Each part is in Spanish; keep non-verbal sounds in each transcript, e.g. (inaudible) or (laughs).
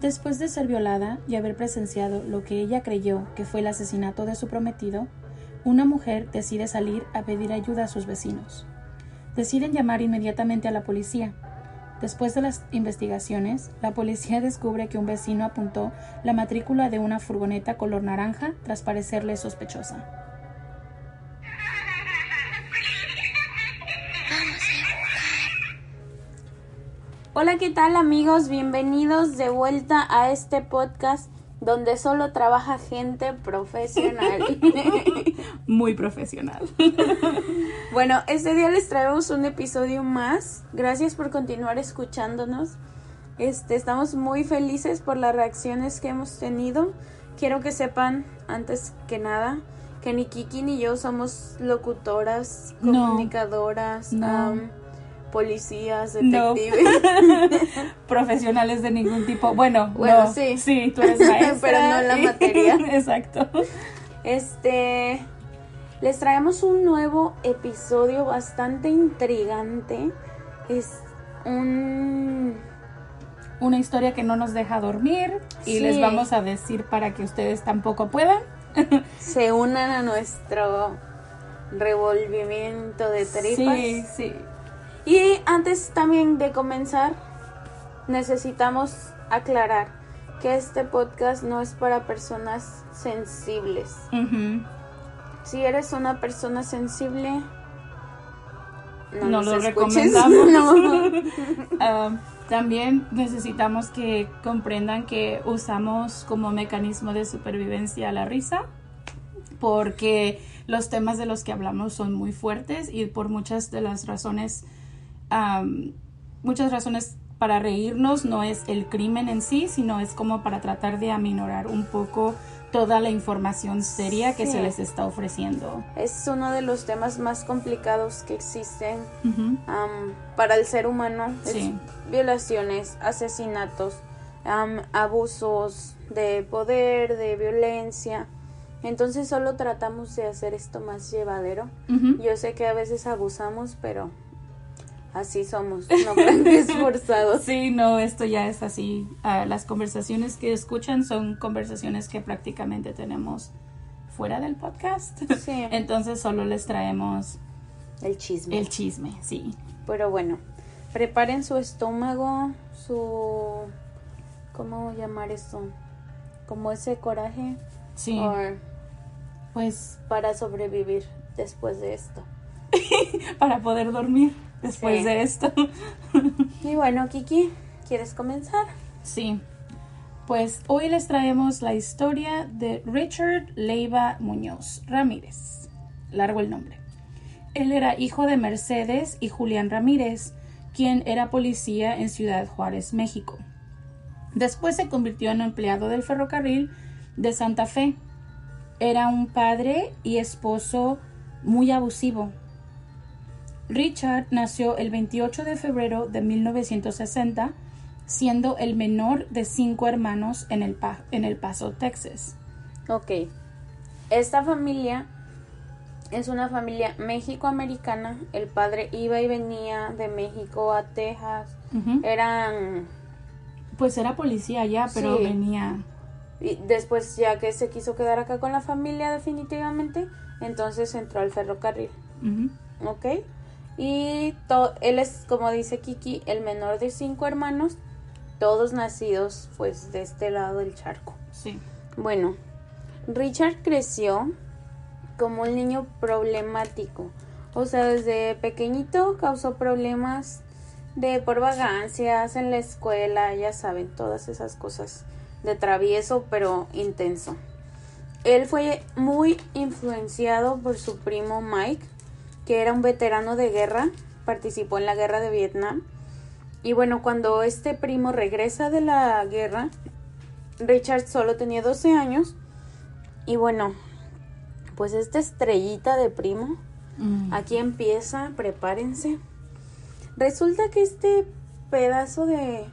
Después de ser violada y haber presenciado lo que ella creyó que fue el asesinato de su prometido, una mujer decide salir a pedir ayuda a sus vecinos. Deciden llamar inmediatamente a la policía. Después de las investigaciones, la policía (laughs) descubre que un vecino apuntó la matrícula de una furgoneta color naranja tras parecerle sospechosa. Hola, ¿qué tal amigos? Bienvenidos de vuelta a este podcast donde solo trabaja gente profesional. (laughs) Muy profesional. (laughs) bueno, este día les traemos un episodio más. Gracias por continuar escuchándonos. Este, estamos muy felices por las reacciones que hemos tenido. Quiero que sepan, antes que nada, que ni Kiki ni yo somos locutoras, comunicadoras. No. am, policías, No. detectives. (laughs) Profesionales de ningún tipo. Bueno, Bueno, no. sí. Sí, tú eres maestra. (laughs) Pero no la y- materia. (laughs) Exacto. Este, les traemos un nuevo episodio bastante intrigante. Es un... Una historia que no nos deja dormir y Sí. les vamos a decir para que ustedes tampoco puedan. Se unan a nuestro revolvimiento de tripas. Sí, sí. Y antes también de comenzar, necesitamos aclarar que este podcast no es para personas sensibles. Si eres una persona sensible, no, lo escuches. recomendamos. (laughs) No. (laughs) Ah, también necesitamos que comprendan que usamos como mecanismo de supervivencia la risa porque los temas de los que hablamos son muy fuertes y por muchas de las razones, am, muchas razones para reírnos no es el crimen en sí, sino es como para tratar de aminorar un poco toda la información seria que Sí. se les está ofreciendo. Es uno de los temas más complicados que existen para el ser humano. Sí. violaciones, asesinatos, am, abusos de poder, de violencia. Entonces solo tratamos de hacer esto más llevadero. Yo sé que a veces abusamos, pero así somos, no grandes forzados. (laughs) Sí, no, esto ya es así. Ah, las conversaciones que escuchan son conversaciones que prácticamente tenemos fuera del podcast. Sí. (laughs) Entonces solo les traemos El chisme. el chisme, sí. Pero bueno, preparen su estómago, su... ¿Cómo llamar esto? Como ese coraje. Sí, or pues para sobrevivir después de esto. (laughs) para poder dormir después Sí. de esto. (laughs) Y bueno, Kiki, ¿quieres comenzar? Sí. Pues hoy les traemos la historia de Richard Leiva Muñoz Ramírez. Largo el nombre. Él era hijo de Mercedes y Julián Ramírez, quien era policía en Ciudad Juárez, México. Después se convirtió en empleado del ferrocarril de Santa Fe. Era un padre y esposo muy abusivo. Richard nació el 28 de febrero de 1960, siendo el menor de cinco hermanos en El, Pa- en el Paso, Texas. Ok. Esta familia es una familia mexicoamericana. El padre iba y venía de México a Texas. Eran Pues era policía ya, pero Sí. venía. Y después, ya que se quiso quedar acá con la familia definitivamente, entonces entró al ferrocarril, Ujú. ¿ok? Y él es, como dice Kiki, el menor de cinco hermanos, todos nacidos pues de este lado del charco. Sí. Bueno, Richard creció como un niño problemático. O sea, desde pequeñito causó problemas de por vagancias en la escuela, ya saben, todas esas cosas de travieso pero intenso. Él fue muy influenciado por su primo Mike, que era un veterano de guerra, participó en la guerra de Vietnam Y bueno, cuando este primo regresa de la guerra, Richard solo tenía 12 años. Y bueno, pues esta estrellita de primo, Mm. aquí empieza, prepárense. Resulta que este pedazo de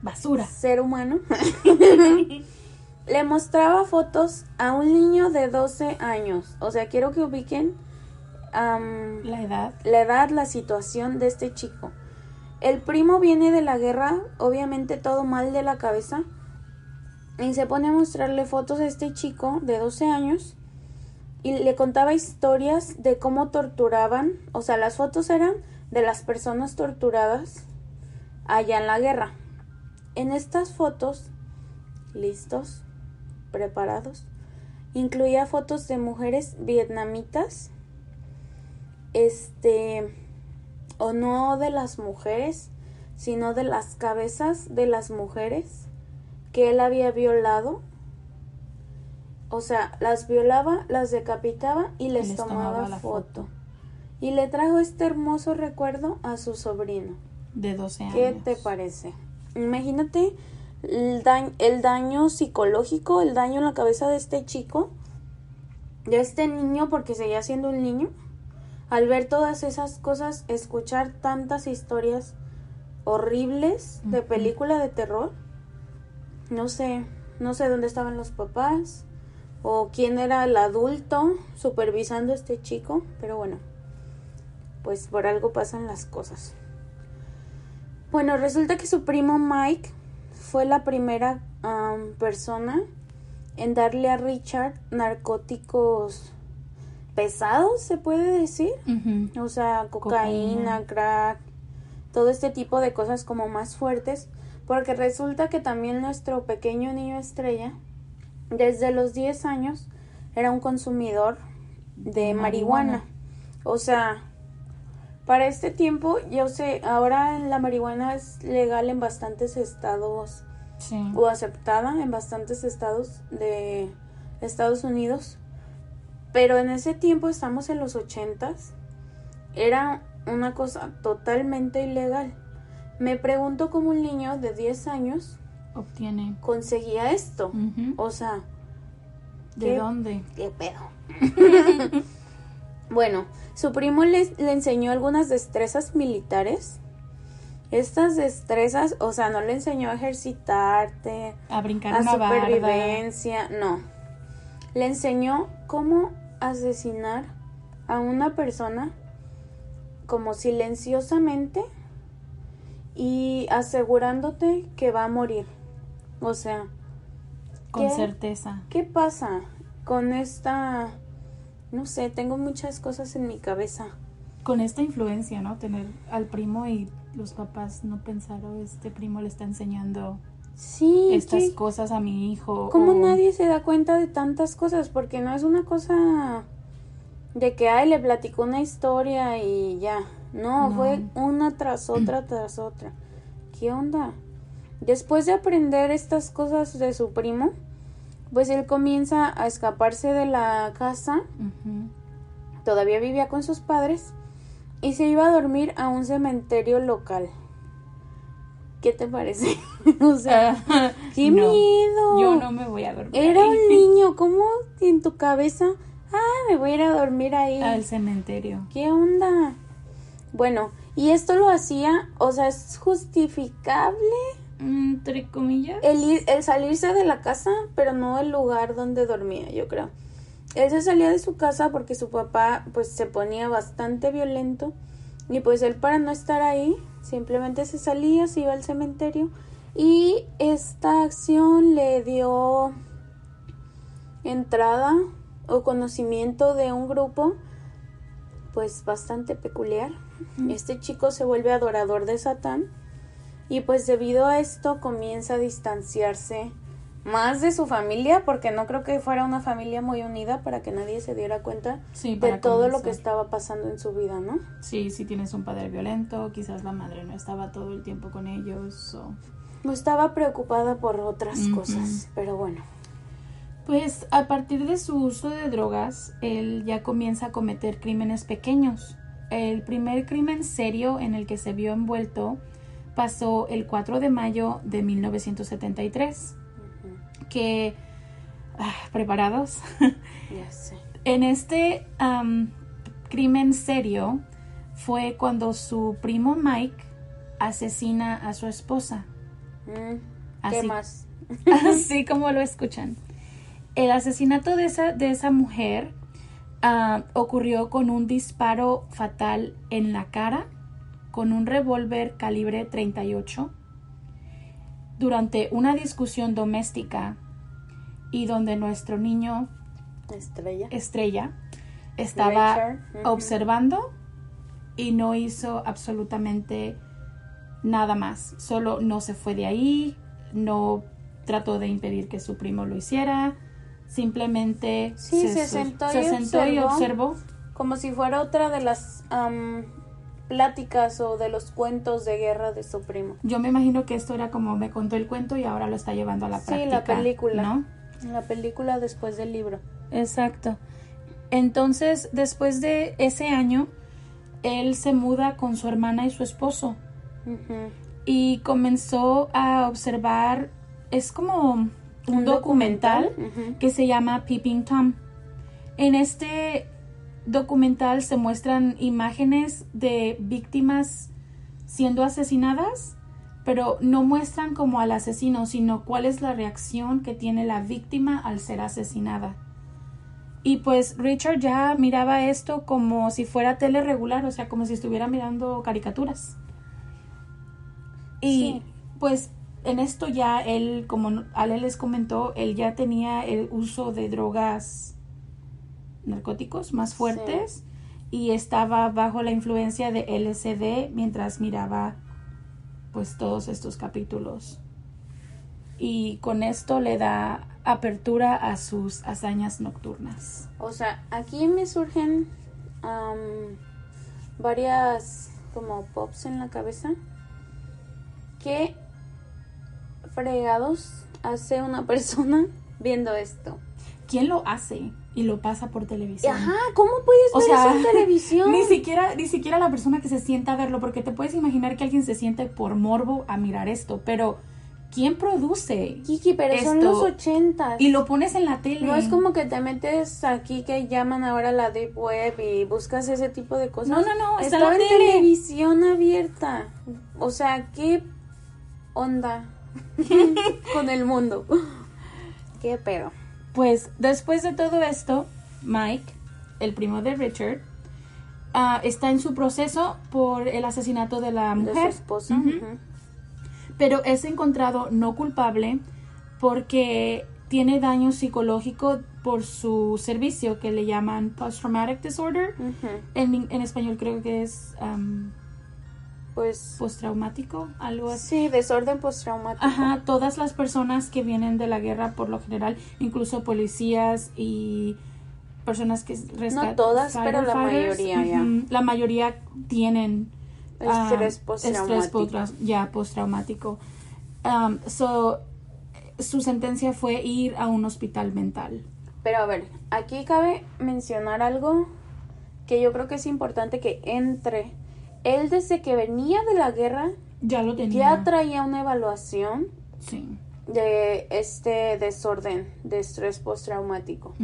Basura. ser humano (laughs) le mostraba fotos a un niño de 12 años. O sea, quiero que ubiquen La edad. la edad, la situación de este chico. El primo viene de la guerra, obviamente todo mal de la cabeza, y se pone a mostrarle fotos a este chico de 12 años y le contaba historias de cómo torturaban, o sea, las fotos eran de las personas torturadas allá en la guerra. En estas fotos, listos, preparados, incluía fotos de mujeres vietnamitas, este, o no de las mujeres, sino de las cabezas de las mujeres que él había violado. O sea, las violaba, las decapitaba y les, les tomaba, tomaba la foto. Y le trajo este hermoso recuerdo a su sobrino. De 12 años. ¿Qué te parece? Imagínate el daño, el daño psicológico, el daño en la cabeza de este chico, de este niño, porque seguía siendo un niño, al ver todas esas cosas, escuchar tantas historias horribles de película de terror. No sé, no sé dónde estaban los papás o quién era el adulto supervisando a este chico, pero bueno, pues por algo pasan las cosas. Bueno, resulta que su primo Mike fue la primera persona en darle a Richard narcóticos pesados, se puede decir. O sea, cocaína, Cocaína. crack, todo este tipo de cosas como más fuertes. Porque resulta que también nuestro pequeño niño estrella, desde los 10 años, era un consumidor de De marihuana. marihuana. O sea, para este tiempo, yo sé, ahora la marihuana es legal en bastantes estados Sí. o aceptada en bastantes estados de Estados Unidos. Pero en ese tiempo, estamos en los ochentas, era una cosa totalmente ilegal. Me pregunto cómo un niño de 10 años Obtiene. conseguía esto. O sea, ¿De dónde? ¿Qué pedo? (laughs) bueno, su primo le, le enseñó algunas destrezas militares. Estas destrezas, o sea, no le enseñó a ejercitarte, A brincar a una barda. supervivencia, no. Le enseñó cómo asesinar a una persona como silenciosamente y asegurándote que va a morir. O sea, Con ¿Qué? certeza. ¿Qué pasa con esta... No sé, tengo muchas cosas en mi cabeza. Con esta influencia, ¿no? Tener al primo y los papás no pensaron, este primo le está enseñando Sí, estas cosas a mi hijo. ¿Cómo o- nadie se da cuenta de tantas cosas? Porque no es una cosa de que, ay, le platicó una historia y ya. No, No. fue una tras otra (clears throat) tras otra. ¿Qué onda? Después de aprender estas cosas de su primo, pues él comienza a escaparse de la casa todavía vivía con sus padres y se iba a dormir a un cementerio local. ¿Qué te parece? (laughs) o sea, ¡qué No, miedo! Yo no me voy a dormir. Era ahí. un niño, ¿cómo en tu cabeza? Ah, me voy a ir a dormir ahí. Al cementerio. ¿Qué onda? Bueno, y esto lo hacía, o sea, es justificable Entre comillas. el, ir- el salirse de la casa, pero no el lugar donde dormía, yo creo. Él se salía de su casa porque su papá pues se ponía bastante violento y pues él para no estar ahí simplemente se salía, se iba al cementerio y esta acción le dio entrada o conocimiento de un grupo pues bastante peculiar. Este chico se vuelve adorador de Satán y pues debido a esto comienza a distanciarse más de su familia porque no creo que fuera una familia muy unida para que nadie se diera cuenta Sí, de todo lo que estaba pasando en su vida, ¿no? Sí, si tienes un padre violento, quizás la madre no estaba todo el tiempo con ellos. O... No estaba preocupada por otras cosas, pero bueno. Pues a partir de su uso de drogas, él ya comienza a cometer crímenes pequeños. El primer crimen serio en el que se vio envuelto pasó el 4 de mayo de 1973. Que, ah, ¿preparados? Ya sé. En este crimen serio fue cuando su primo Mike asesina a su esposa. Mm, Así. ¿Qué más? (laughs) Así como lo escuchan. El asesinato de esa, de esa mujer ah, ocurrió con un disparo fatal en la cara con un revólver calibre 38 durante una discusión doméstica y donde nuestro niño Estrella. Estrella estaba Richard, observando y no hizo absolutamente nada más. Solo no se fue de ahí, no trató de impedir que su primo lo hiciera, simplemente Sí, se sentó y se sentó y observó. observó. Como si fuera otra de las am, pláticas o de los cuentos de guerra de su primo. Yo me imagino que esto era como me contó el cuento y ahora lo está llevando a la Sí, práctica. la película. ¿no? La película después del libro. Exacto. Entonces, después de ese año, él se muda con su hermana y su esposo y comenzó a observar, es como un, Un documental, que se llama Peeping Tom. En este documental se muestran imágenes de víctimas siendo asesinadas, pero no muestran como al asesino, sino cuál es la reacción que tiene la víctima al ser asesinada. Y pues Richard ya miraba esto como si fuera tele regular, o sea, como si estuviera mirando caricaturas. Y Sí. pues en esto ya él, como Ale les comentó, él ya tenía el uso de drogas narcóticos más fuertes y estaba bajo la influencia de LSD mientras miraba pues todos estos capítulos. Y con esto le da apertura a sus hazañas nocturnas. O sea, aquí me surgen am, varias como pops en la cabeza. ¿Qué fregados hace una (laughs) persona viendo esto? ¿Quién lo hace y lo pasa por televisión? Ajá, ¿cómo puedes O ver sea, eso en televisión? (laughs) Ni siquiera, ni siquiera la persona que se sienta a verlo, porque te puedes imaginar que alguien se siente por morbo a mirar esto, pero ¿quién produce? Kiki, pero son los ochentas. Y lo pones en la tele. No es como que te metes aquí que llaman ahora la deep web y buscas ese tipo de cosas. No, no, no, está Estaba en tele. televisión abierta. O sea, ¿qué onda (laughs) con el mundo? (laughs) ¿Qué pedo? Pues después de todo esto, Mike, el primo de Richard, ah, está en su proceso por el asesinato de la De su mujer. esposa. Pero es encontrado no culpable porque tiene daño psicológico por su servicio que le llaman post-traumatic disorder. En, en español creo que es um, Pues postraumático, algo así. sí, desorden postraumático. Ajá, todas las personas que vienen de la guerra por lo general, incluso policías y personas que rescatan. todas, pero la mayoría, ya. La mayoría tienen ah, Estrés postraumático. ya postraumático. Um, so, su sentencia fue ir a un hospital mental. Pero a ver, aquí cabe mencionar algo que yo creo que es importante que entre. Él desde que venía de la guerra Ya lo tenía. ya traía una evaluación sí. de este desorden de estrés postraumático.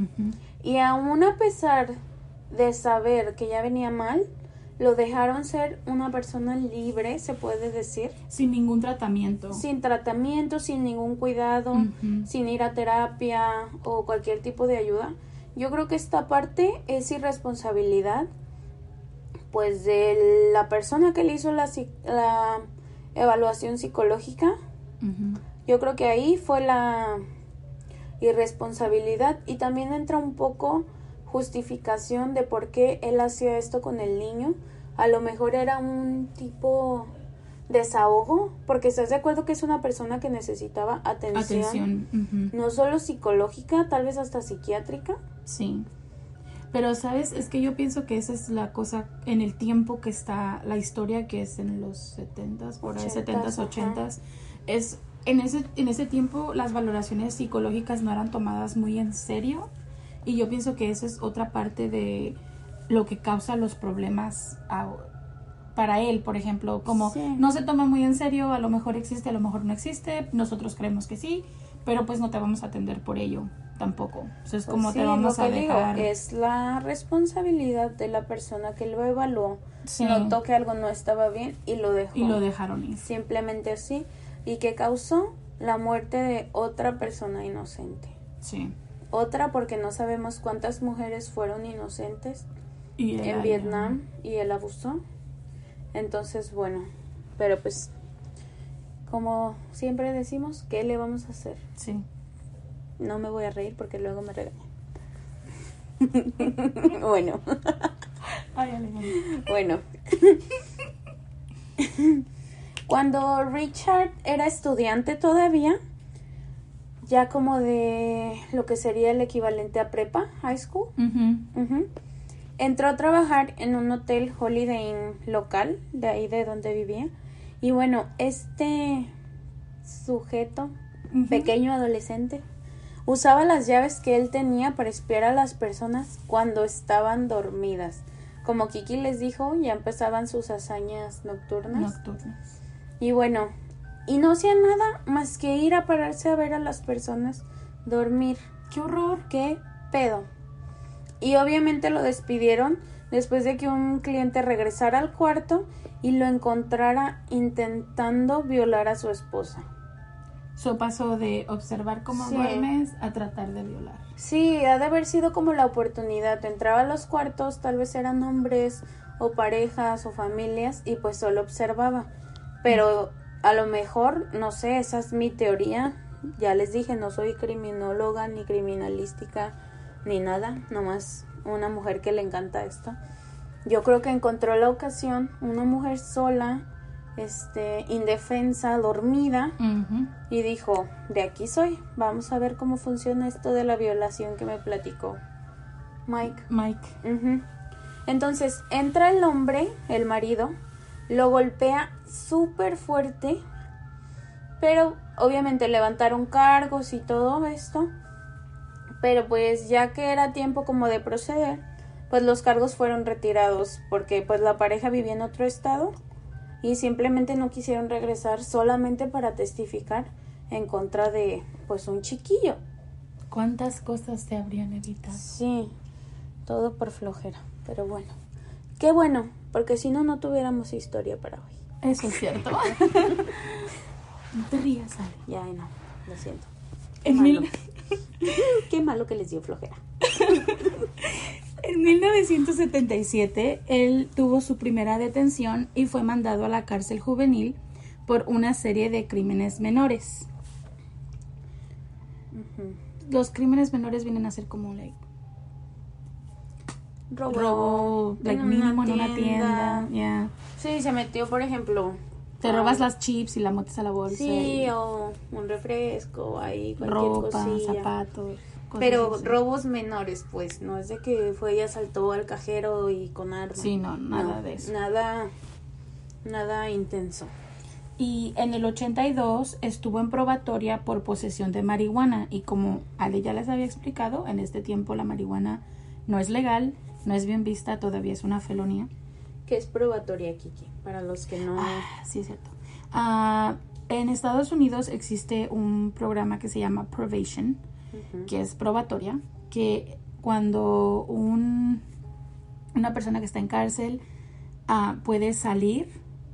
Y aún a pesar de saber que ya venía mal, lo dejaron ser una persona libre, se puede decir, Sin ningún tratamiento. sin tratamiento, sin ningún cuidado, sin ir a terapia o cualquier tipo de ayuda. Yo creo que esta parte es irresponsabilidad, pues de la persona que le hizo la, la evaluación psicológica. Yo creo que ahí fue la irresponsabilidad y también entra un poco justificación de por qué él hacía esto con el niño. A lo mejor era un tipo desahogo, porque estás de acuerdo que es una persona que necesitaba atención, Atención. no solo psicológica, tal vez hasta psiquiátrica. Sí. Pero, ¿sabes? Es que yo pienso que esa es la cosa en el tiempo que está la historia, que es en los 70s, por ahí, 70s, Ochentas, ajá. 80s. Es, en, ese, en ese tiempo las valoraciones psicológicas no eran tomadas muy en serio. Y yo pienso que esa es otra parte de lo que causa los problemas para él, por ejemplo, como Sí. no se toma muy en serio, a lo mejor existe, a lo mejor no existe, nosotros creemos que sí, pero pues no te vamos a atender por ello tampoco. O sea, es Pues como sí, te vamos lo a digo, dejar. es la responsabilidad de la persona que lo evaluó. Sí. Notó que algo no estaba bien y lo dejó. Y lo dejaron ir. Simplemente así. Y que causó la muerte de otra persona inocente. Sí. Otra porque no sabemos cuántas mujeres fueron inocentes Y en Vietnam y él abusó. Entonces, bueno, pero pues, como siempre decimos, ¿qué le vamos a hacer? Sí. No me voy a reír porque luego me regañan. (laughs) bueno, Ay, bueno. Cuando Richard era estudiante todavía, ya como de lo que sería el equivalente a prepa, high school. Entró a trabajar en un hotel Holiday Inn local, de ahí de donde vivía. Y bueno, este sujeto, pequeño adolescente, usaba las llaves que él tenía para espiar a las personas cuando estaban dormidas. Como Kiki les dijo, ya empezaban sus hazañas nocturnas. Nocturnas. Y bueno, y no hacía nada más que ir a pararse a ver a las personas dormir. ¡Qué horror! ¿Qué pedo? Y obviamente lo despidieron después de que un cliente regresara al cuarto y lo encontrara intentando violar a su esposa. Eso pasó de observar cómo Sí. duermes a tratar de violar. Sí, ha de haber sido como la oportunidad. Entraba a los cuartos, tal vez eran hombres o parejas o familias y pues solo observaba. Pero a lo mejor, no sé, esa es mi teoría. Ya les dije, no soy criminóloga ni criminalística ni nada, nomás una mujer que le encanta esto. Yo creo que encontró la ocasión, una mujer sola, este, indefensa, dormida, y dijo, de aquí soy, vamos a ver cómo funciona esto de la violación que me platicó Mike. Mike. Entonces entra el hombre, el marido, lo golpea súper fuerte, pero obviamente levantaron cargos y todo esto, pero pues ya que era tiempo como de proceder, pues los cargos fueron retirados porque pues la pareja vivía en otro estado y simplemente no quisieron regresar solamente para testificar en contra de pues un chiquillo. ¿Cuántas cosas te habrían evitado? Sí, todo por flojera, pero bueno. Qué bueno, porque si no, no tuviéramos historia para hoy. Eso es cierto. (laughs) no te rías, Ale. Ya, no, lo siento. Qué malo. (laughs) Qué malo que les dio flojera. (laughs) en 1977, él tuvo su primera detención y fue mandado a la cárcel juvenil por una serie de crímenes menores. Los crímenes menores vienen a ser como like, Robo, robo, like, en mínimo en una tienda. ya. Sí, se metió, por ejemplo. Te robas las chips y la metes a la bolsa. Sí, y o un refresco, ahí, cualquier ropa, cosilla. zapatos. Pero así. robos menores, pues, no es de que fue y asaltó al cajero y con arma. Sí, no, nada No, de eso. Nada, nada intenso. Y en el 82 estuvo en probatoria por posesión de marihuana y como Ale ya les había explicado, en este tiempo la marihuana no es legal, no es bien vista, todavía es una felonía. ¿Qué es probatoria, Kiki? Para los que no... Ah, sí, es cierto. Ah, en Estados Unidos existe un programa que se llama Probation, Que es probatoria, que cuando un, una persona que está en cárcel ah, puede salir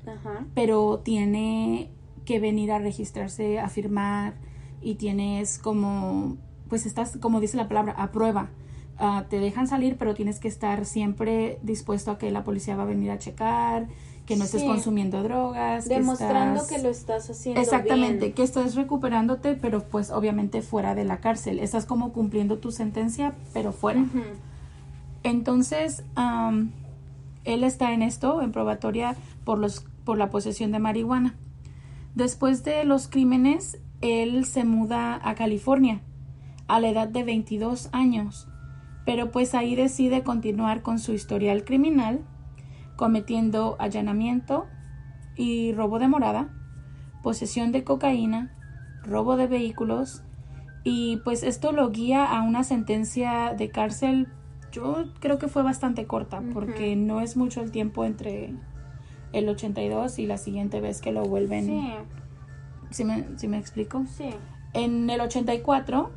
Ajá. pero tiene que venir a registrarse, a firmar y tienes como, pues estás, como dice la palabra, a prueba. Ah, te dejan salir, pero tienes que estar siempre dispuesto a que la policía va a venir a checar, que no estés consumiendo drogas. que Demostrando estás- que lo estás haciendo Exactamente, bien. que estás recuperándote, pero pues obviamente fuera de la cárcel. Estás como cumpliendo tu sentencia, pero fuera. Entonces, am, él está en esto, en probatoria, por, los, por la posesión de marihuana. Después de los crímenes, él se muda a California a la edad de 22 años, pero pues ahí decide continuar con su historial criminal, cometiendo allanamiento y robo de morada, posesión de cocaína, robo de vehículos, y pues esto lo guía a una sentencia de cárcel yo creo que fue bastante corta porque no es mucho el tiempo entre el 82 y la siguiente vez que lo vuelven. Sí, ¿Sí me, sí me explico? sí. En el 84,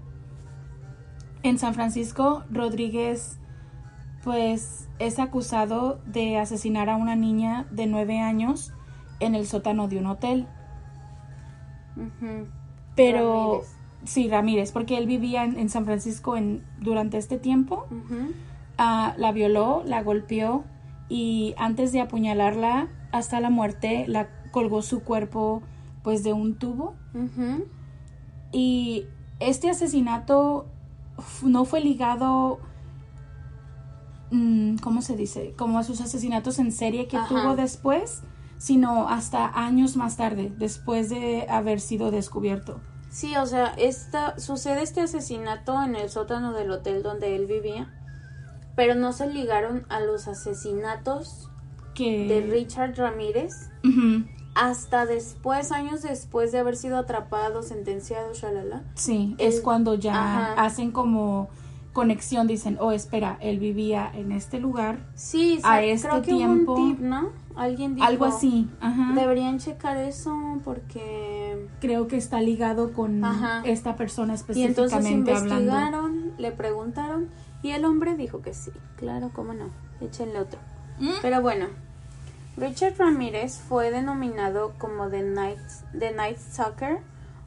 en San Francisco, Rodríguez pues es acusado de asesinar a una niña de 9 años en el sótano de un hotel. Pero Ramírez. sí, Ramírez, porque él vivía en, en San Francisco en, durante este tiempo. Ah, la violó, la golpeó y antes de apuñalarla hasta la muerte, la colgó su cuerpo pues de un tubo. Y este asesinato no fue ligado, ¿cómo se dice? Como a sus asesinatos en serie que Ajá. tuvo después, sino hasta años más tarde, después de haber sido descubierto. Sí, o sea, esta, sucede este asesinato en el sótano del hotel donde él vivía, pero no se ligaron a los asesinatos de Richard Ramírez hasta después, años después de haber sido atrapado, sentenciado, shalala. Sí, El- es cuando ya Ajá. hacen como conexión, dicen, oh, espera, él vivía en este lugar, Sí, A este creo que tiempo- hubo un tip, ¿no? Alguien dijo, algo así. Ajá. Deberían checar eso porque... Creo que está ligado con Ajá. esta persona Y entonces específicamente hablando. investigaron, le preguntaron y el hombre dijo que sí. Claro, cómo no. Échenle otro. Mm. Pero bueno, Richard Ramírez fue denominado como The Night, The Night Stalker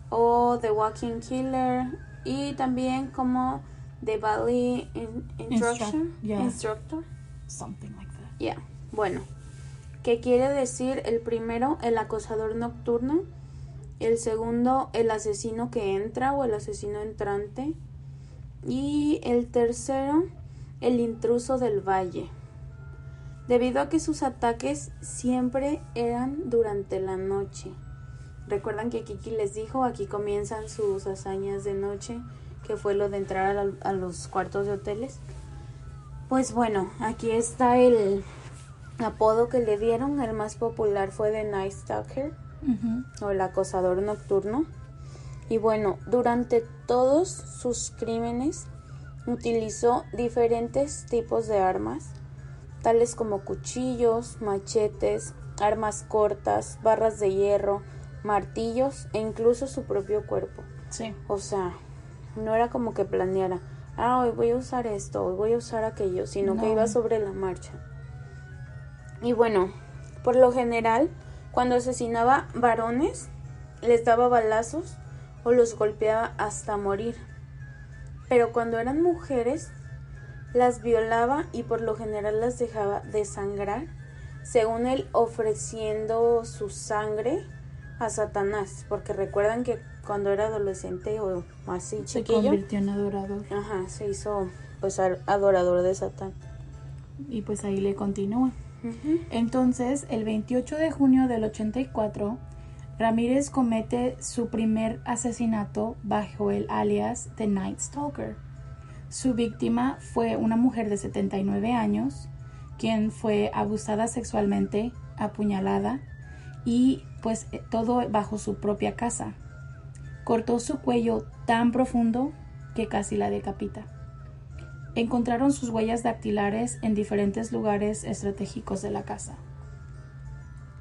o The Walking Killer y también como The Valley In- Instructor. Instruct- yeah. Instructor. Something like that. Ya, bueno. ¿Qué quiere decir el primero, el acosador nocturno? El segundo, el asesino que entra o el asesino entrante. Y el tercero, el intruso del valle. Debido a que sus ataques siempre eran durante la noche. Recuerdan que Kiki les dijo, aquí comienzan sus hazañas de noche, que fue lo de entrar a, la- a los cuartos de hoteles. Pues bueno, aquí está el apodo que le dieron. El más popular fue The Night Stalker o el acosador nocturno. Y bueno, durante todos sus crímenes utilizó diferentes tipos de armas, tales como cuchillos, machetes, armas cortas, barras de hierro, martillos e incluso su propio cuerpo. Sí. O sea, no era como que planeara, ah, hoy voy a usar esto, hoy voy a usar aquello, sino que iba sobre la marcha. Y bueno, por lo general, cuando asesinaba varones, les daba balazos o los golpeaba hasta morir. Pero cuando eran mujeres, las violaba y por lo general las dejaba desangrar, según él ofreciendo su sangre a Satanás, porque recuerdan que cuando era adolescente o así Se chiquillo, convirtió en adorador. ajá, se hizo pues adorador de Satán. Y pues ahí le continúa. Entonces, el 28 de junio del 84, Ramírez comete su primer asesinato bajo el alias The Night Stalker. Su víctima fue una mujer de 79 años, quien fue abusada sexualmente, apuñalada y pues eh, todo bajo su propia casa. Cortó su cuello tan profundo que casi la decapita. Encontraron sus huellas dactilares en diferentes lugares estratégicos de la casa.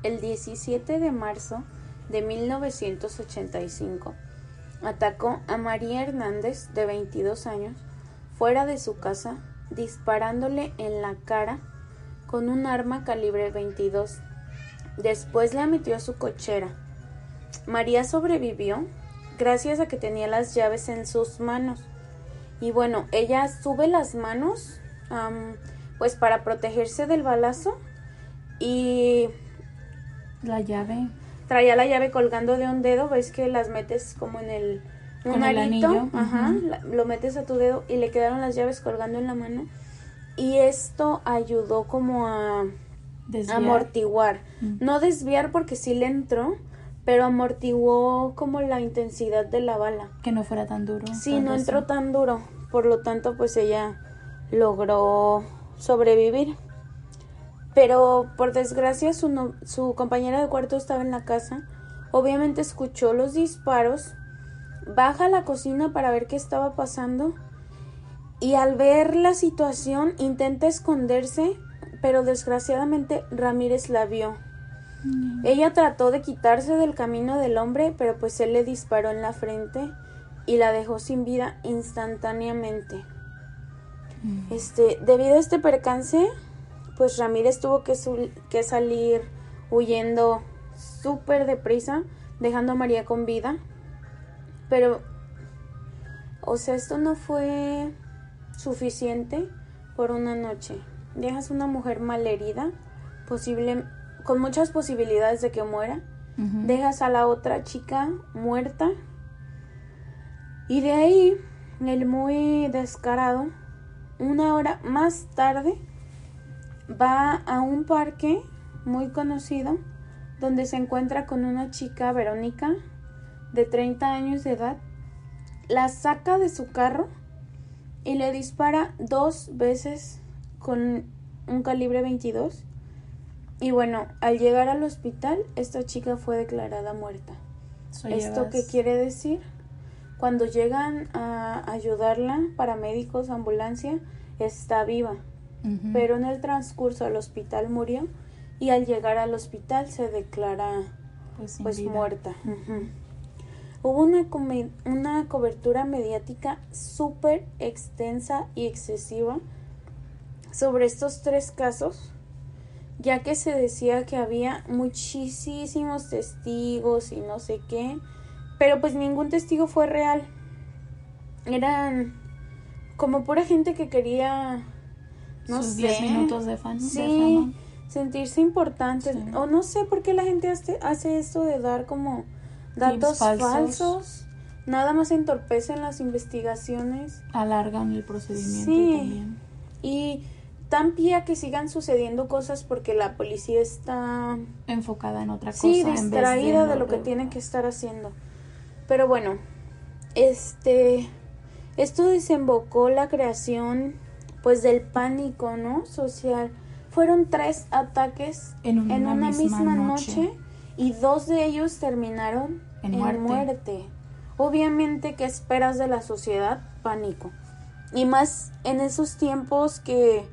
El 17 de marzo de 1985 atacó a María Hernández, de 22 años, fuera de su casa, disparándole en la cara con un arma calibre 22. Después la metió a su cochera. María sobrevivió gracias a que tenía las llaves en sus manos. Y bueno, ella sube las manos am, pues para protegerse del balazo y La llave. traía la llave colgando de un dedo, ves que las metes como en el un Con arito, ajá, lo metes a tu dedo y le quedaron las llaves colgando en la mano y esto ayudó como a Desviar. amortiguar, Mm. no desviar porque sí le entró, pero amortiguó como la intensidad de la bala. Que no fuera tan duro. Sí, no entró tan duro, por lo tanto pues ella logró sobrevivir. Pero por desgracia su, no- su compañera de cuarto estaba en la casa, obviamente escuchó los disparos, baja a la cocina para ver qué estaba pasando y al ver la situación intenta esconderse, pero desgraciadamente Ramírez la vio Ella trató de quitarse del camino del hombre, pero pues él le disparó en la frente y la dejó sin vida instantáneamente. Este, debido a este percance, pues Ramírez tuvo que, que salir huyendo súper deprisa, dejando a María con vida. Pero, o sea, esto no fue suficiente por una noche. Dejas una mujer malherida, posible, con muchas posibilidades de que muera. Dejas a la otra chica muerta. Y de ahí, el muy descarado, una hora más tarde, va a un parque muy conocido donde se encuentra con una chica, Verónica, de 30 años de edad, la saca de su carro y le dispara dos veces con un calibre 22. Y bueno, al llegar al hospital, esta chica fue declarada muerta. ¿Esto qué quiere decir? Cuando llegan a ayudarla, paramédicos, ambulancia, está viva. Pero en el transcurso al hospital murió y al llegar al hospital se declara pues, pues muerta. Hubo una, una cobertura mediática súper extensa y excesiva sobre estos tres casos, ya que se decía que había muchísimos testigos y no sé qué, pero pues ningún testigo fue real. Eran como pura gente que quería, no sé, 10 minutos de, fan, sí, sentirse importantes. O no sé por qué la gente hace, hace esto de dar como datos falsos. Nada más entorpecen las investigaciones. Alargan el procedimiento sí. Y tan pía que sigan sucediendo cosas porque la policía está enfocada en otra cosa. Sí, distraída de, lo que tiene que estar haciendo. Pero bueno, este esto desembocó la creación pues del pánico, ¿no? social fueron tres ataques en una, misma, noche. y dos de ellos terminaron en, muerte. Obviamente, ¿qué esperas de la sociedad? Pánico. Y más en esos tiempos que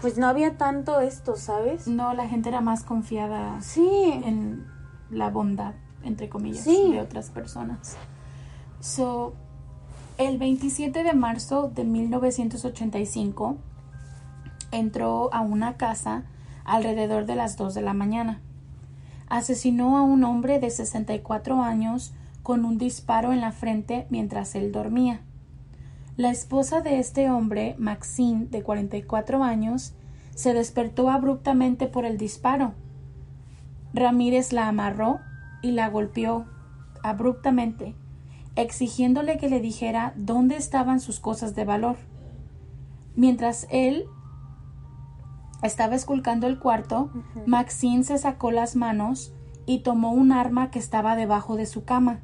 pues no había tanto esto, ¿sabes? No, la gente era más confiada sí. en la bondad, entre comillas, de otras personas. So, el 27 de marzo de 1985, entró a una casa alrededor de las 2 de la mañana. Asesinó a un hombre de 64 años con un disparo en la frente mientras él dormía. La esposa de este hombre, Maxine, de 44 años, se despertó abruptamente por el disparo. Ramírez la amarró y la golpeó abruptamente, exigiéndole que le dijera dónde estaban sus cosas de valor. Mientras él estaba esculcando el cuarto, Maxine se sacó las manos y tomó un arma que estaba debajo de su cama.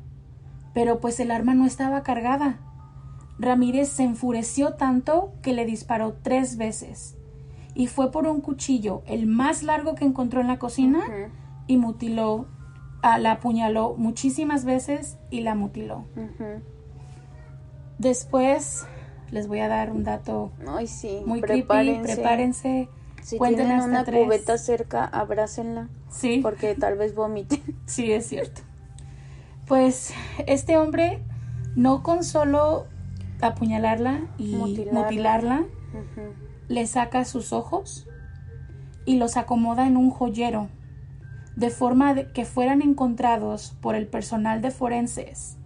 Pero pues el arma no estaba cargada. Ramírez se enfureció tanto que le disparó tres veces. Y fue por un cuchillo, el más largo que encontró en la cocina, y mutiló, a, la apuñaló muchísimas veces y la mutiló. Después les voy a dar un dato muy creepy. Prepárense si tienen una cubeta cerca, abrácenla. Sí. Porque tal vez vomiten. Sí, es cierto. Pues este hombre, no con solo apuñalarla y mutilarla, le saca sus ojos y los acomoda en un joyero, de forma de que fueran encontrados por el personal de forenses.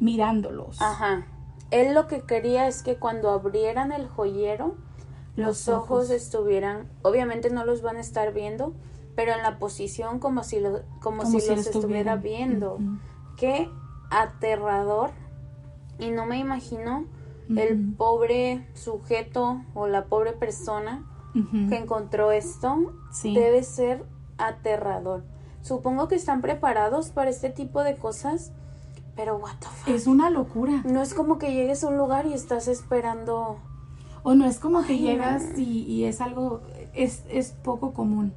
Mirándolos. Ajá. Él lo que quería es que cuando abrieran el joyero, los, ojos. estuvieran, obviamente no los van a estar viendo, pero en la posición como si, lo, como, si, los estuviera viendo. Qué aterrador. Y no me imagino el pobre sujeto o la pobre persona que encontró esto. Debe ser aterrador. Supongo que están preparados para este tipo de cosas, pero what the fuck? Es una locura. No es como que llegues a un lugar y estás esperando o no es como que llegas y, es algo, es, es poco común.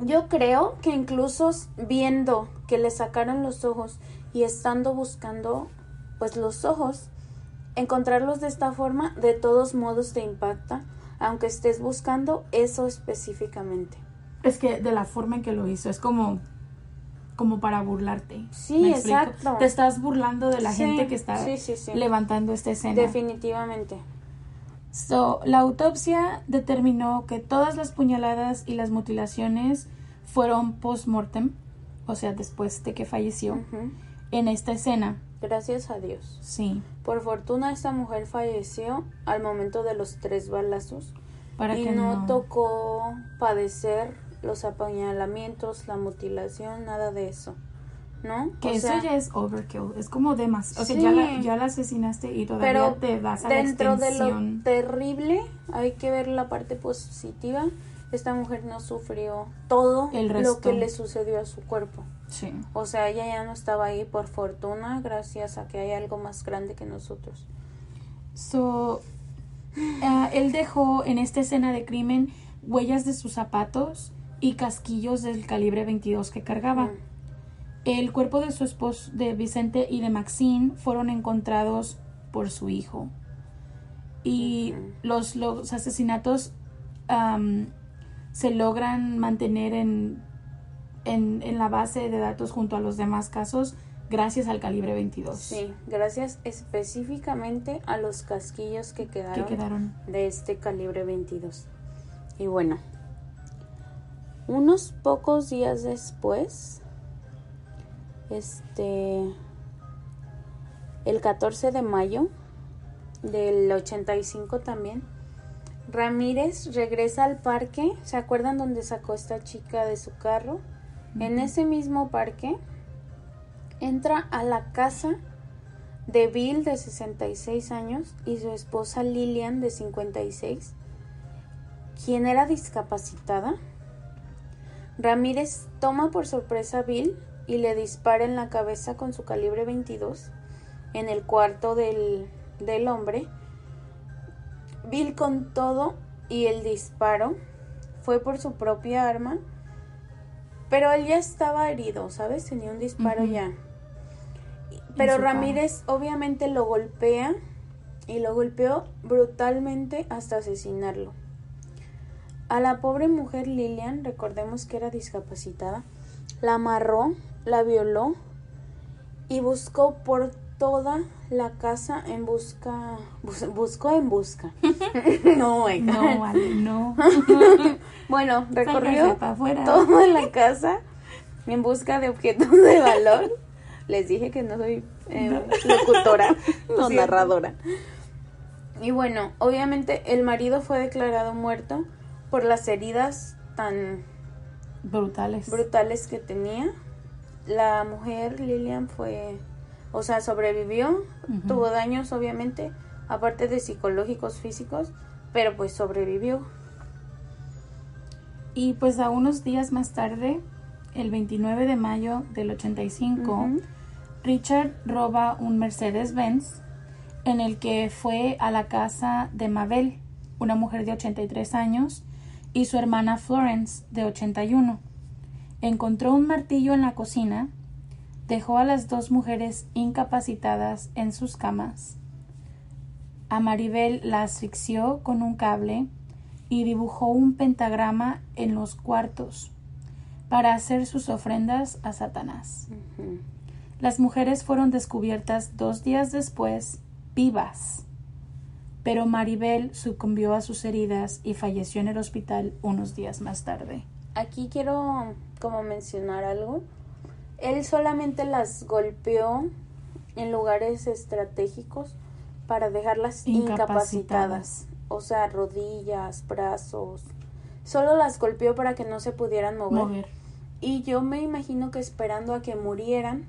Yo creo que incluso viendo que le sacaron los ojos y estando buscando pues los ojos, encontrarlos de esta forma de todos modos te impacta, aunque estés buscando eso específicamente. Es que de la forma en que lo hizo, es como como para burlarte. Sí, exacto. Te estás burlando de la Sí, gente que está sí, sí, sí. levantando esta escena. Definitivamente. So, la autopsia determinó que todas las puñaladas y las mutilaciones fueron post-mortem, o sea, después de que falleció, en esta escena. Gracias a Dios. Sí, Por fortuna esta mujer falleció al momento de los tres balazos para y que no, no, tocó padecer los apuñalamientos, la mutilación, nada de eso. ¿No? Que O eso sea, ya es overkill, es como demás. O sea, Sí. ya, la, ya la asesinaste y todavía pero te vas a dentro la de lo terrible hay que ver la parte positiva. Esta mujer no sufrió todo El lo que le sucedió a su cuerpo. Sí. O sea, ella ya no estaba ahí por fortuna, gracias a que hay algo más grande que nosotros. So, ah, él dejó en esta escena de crimen huellas de sus zapatos y casquillos del calibre 22 que cargaba. Mm. El cuerpo de su esposo, de Vicente y de Maxine, fueron encontrados por su hijo. Y los, los asesinatos se logran mantener en, en, en la base de datos junto a los demás casos gracias al calibre 22 Sí, gracias específicamente a los casquillos que que quedaron, quedaron. de este calibre 22. Y bueno, unos pocos días después, este, el 14 de mayo del 85 también, Ramírez regresa al parque. ¿Se acuerdan donde sacó esta chica de su carro? En ese mismo parque entra a la casa de Bill de 66 años y su esposa Lillian de 56, quien era discapacitada. Ramírez toma por sorpresa a Bill y le dispara en la cabeza con su calibre 22 en el cuarto del, del hombre. Bill con todo y el disparo fue por su propia arma, pero él ya estaba herido, ¿sabes? Tenía un disparo ya. Pero cara. Ramírez obviamente lo golpea y lo golpeó brutalmente hasta asesinarlo. A la pobre mujer Lilian, recordemos que era discapacitada, la amarró, la violó y buscó por toda la casa en busca, bus- buscó en busca. (laughs) no. No, vale, no. (laughs) Bueno, recorrió toda la casa en busca de objetos de valor. Les dije que no soy eh, locutora, (laughs) no siento. narradora. Y bueno, obviamente el marido fue declarado muerto por las heridas tan Brutales. brutales que tenía. La mujer Lilian fue, o sea, sobrevivió, tuvo daños obviamente, aparte de psicológicos, físicos, pero pues sobrevivió. Y pues a unos días más tarde, el 29 de mayo del 85, Ujú. Richard roba un Mercedes-Benz en el que fue a la casa de Mabel, una mujer de 83 años, y su hermana Florence, de 81. Encontró un martillo en la cocina, dejó a las dos mujeres incapacitadas en sus camas. A Maribel la asfixió con un cable y dibujó un pentagrama en los cuartos para hacer sus ofrendas a Satanás. Las mujeres fueron descubiertas dos días después, vivas. Pero Maribel sucumbió a sus heridas y falleció en el hospital unos días más tarde. Aquí quiero como mencionar algo. Él solamente las golpeó en lugares estratégicos para dejarlas Incapacitadas. incapacitadas. O sea, rodillas, brazos. Solo las golpeó para que no se pudieran mover. Mover. Y yo me imagino que esperando a que murieran